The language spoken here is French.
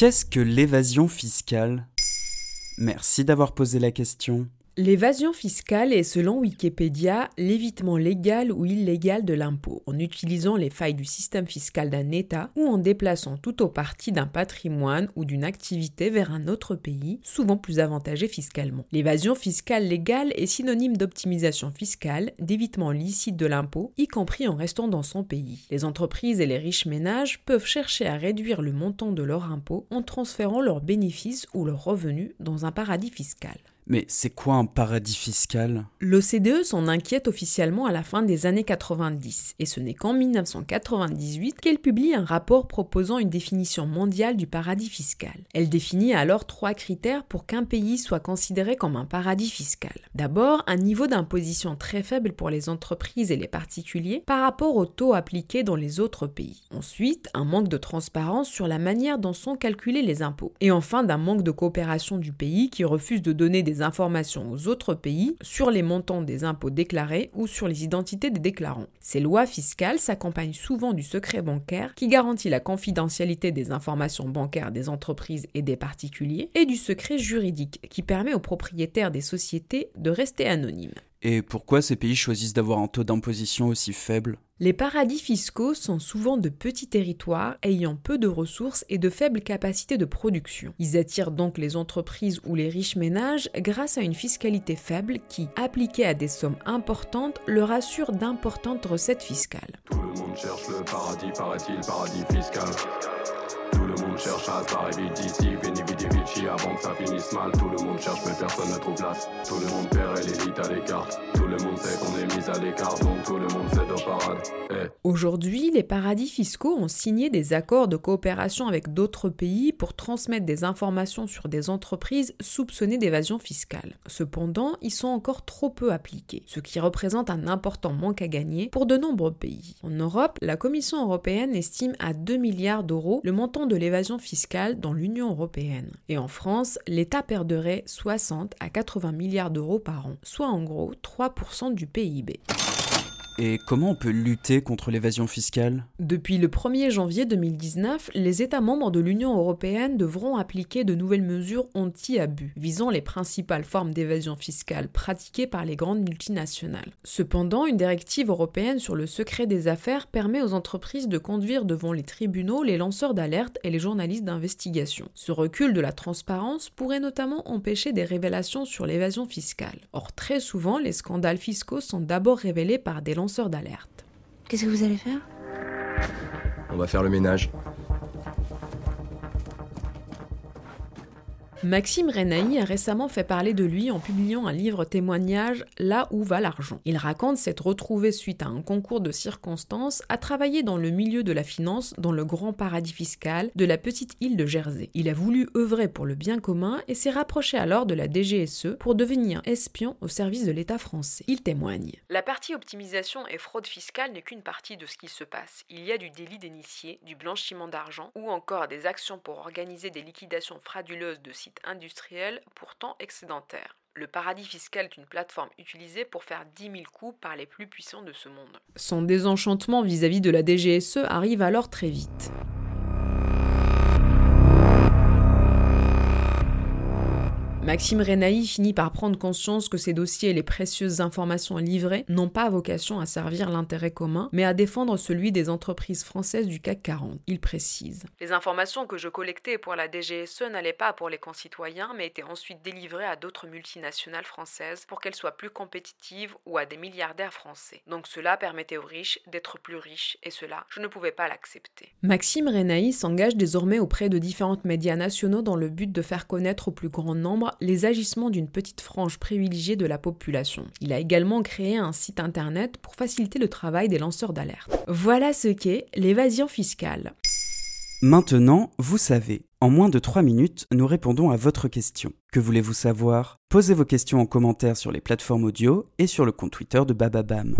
Qu'est-ce que l'évasion fiscale? Merci d'avoir posé la question. L'évasion fiscale est, selon Wikipédia, l'évitement légal ou illégal de l'impôt, en utilisant les failles du système fiscal d'un État ou en déplaçant tout au parti d'un patrimoine ou d'une activité vers un autre pays, souvent plus avantagé fiscalement. L'évasion fiscale légale est synonyme d'optimisation fiscale, d'évitement licite de l'impôt, y compris en restant dans son pays. Les entreprises et les riches ménages peuvent chercher à réduire le montant de leur impôt en transférant leurs bénéfices ou leurs revenus dans un paradis fiscal. Mais c'est quoi un paradis fiscal? L'OCDE s'en inquiète officiellement à la fin des années 90, et ce n'est qu'en 1998 qu'elle publie un rapport proposant une définition mondiale du paradis fiscal. Elle définit alors trois critères pour qu'un pays soit considéré comme un paradis fiscal. D'abord, un niveau d'imposition très faible pour les entreprises et les particuliers par rapport au taux appliqué dans les autres pays. Ensuite, un manque de transparence sur la manière dont sont calculés les impôts. Et enfin, d'un manque de coopération du pays qui refuse de donner des informations aux autres pays sur les montants des impôts déclarés ou sur les identités des déclarants. Ces lois fiscales s'accompagnent souvent du secret bancaire qui garantit la confidentialité des informations bancaires des entreprises et des particuliers et du secret juridique qui permet aux propriétaires des sociétés de rester anonymes. Et pourquoi ces pays choisissent d'avoir un taux d'imposition aussi faible? Les paradis fiscaux sont souvent de petits territoires ayant peu de ressources et de faibles capacités de production. Ils attirent donc les entreprises ou les riches ménages grâce à une fiscalité faible qui, appliquée à des sommes importantes, leur assure d'importantes recettes fiscales. Tout le monde cherche le paradis, paraît-il, paradis fiscal. Tout le monde cherche à vite d'ici, veni vidi vici avant que ça finisse mal. Tout le monde cherche mais personne ne trouve place. Tout le monde perd et l'élite à l'écart. Tout le monde sait qu'on est mis à l'écart, donc tout le monde sait Eh. Aujourd'hui, les paradis fiscaux ont signé des accords de coopération avec d'autres pays pour transmettre des informations sur des entreprises soupçonnées d'évasion fiscale. Cependant, ils sont encore trop peu appliqués, ce qui représente un important manque à gagner pour de nombreux pays. En Europe, la Commission européenne estime à 2 milliards d'euros le montant de l'évasion fiscale dans l'Union européenne. Et en France, l'État perdrait 60 à 80 milliards d'euros par an, soit en gros 3% du PIB. Et comment on peut lutter contre l'évasion fiscale? Depuis le 1er janvier 2019, les États membres de l'Union européenne devront appliquer de nouvelles mesures anti-abus, visant les principales formes d'évasion fiscale pratiquées par les grandes multinationales. Cependant, une directive européenne sur le secret des affaires permet aux entreprises de conduire devant les tribunaux les lanceurs d'alerte et les journalistes d'investigation. Ce recul de la transparence pourrait notamment empêcher des révélations sur l'évasion fiscale. Or, très souvent, les scandales fiscaux sont d'abord révélés par des lanceurs d'alerte. Qu'est-ce que vous allez faire? On va faire le ménage. Maxime Renaï a récemment fait parler de lui en publiant un livre témoignage Là où va l'argent. Il raconte s'être retrouvé suite à un concours de circonstances à travailler dans le milieu de la finance dans le grand paradis fiscal de la petite île de Jersey. Il a voulu œuvrer pour le bien commun et s'est rapproché alors de la DGSE pour devenir espion au service de l'État français. Il témoigne. La partie optimisation et fraude fiscale n'est qu'une partie de ce qui se passe. Il y a du délit d'initié, du blanchiment d'argent ou encore des actions pour organiser des liquidations frauduleuses de sites industriel pourtant excédentaire. Le paradis fiscal est une plateforme utilisée pour faire 10 000 coups par les plus puissants de ce monde. Son désenchantement vis-à-vis -vis de la DGSE arrive alors très vite. Maxime Renaï finit par prendre conscience que ces dossiers et les précieuses informations livrées n'ont pas vocation à servir l'intérêt commun, mais à défendre celui des entreprises françaises du CAC 40. Il précise. Les informations que je collectais pour la DGSE n'allaient pas pour les concitoyens, mais étaient ensuite délivrées à d'autres multinationales françaises pour qu'elles soient plus compétitives ou à des milliardaires français. Donc cela permettait aux riches d'être plus riches, et cela, je ne pouvais pas l'accepter. Maxime Renaï s'engage désormais auprès de différents médias nationaux dans le but de faire connaître au plus grand nombre les agissements d'une petite frange privilégiée de la population. Il a également créé un site internet pour faciliter le travail des lanceurs d'alerte. Voilà ce qu'est l'évasion fiscale. Maintenant, vous savez. En moins de 3 minutes, nous répondons à votre question. Que voulez-vous savoir? Posez vos questions en commentaire sur les plateformes audio et sur le compte Twitter de Bababam.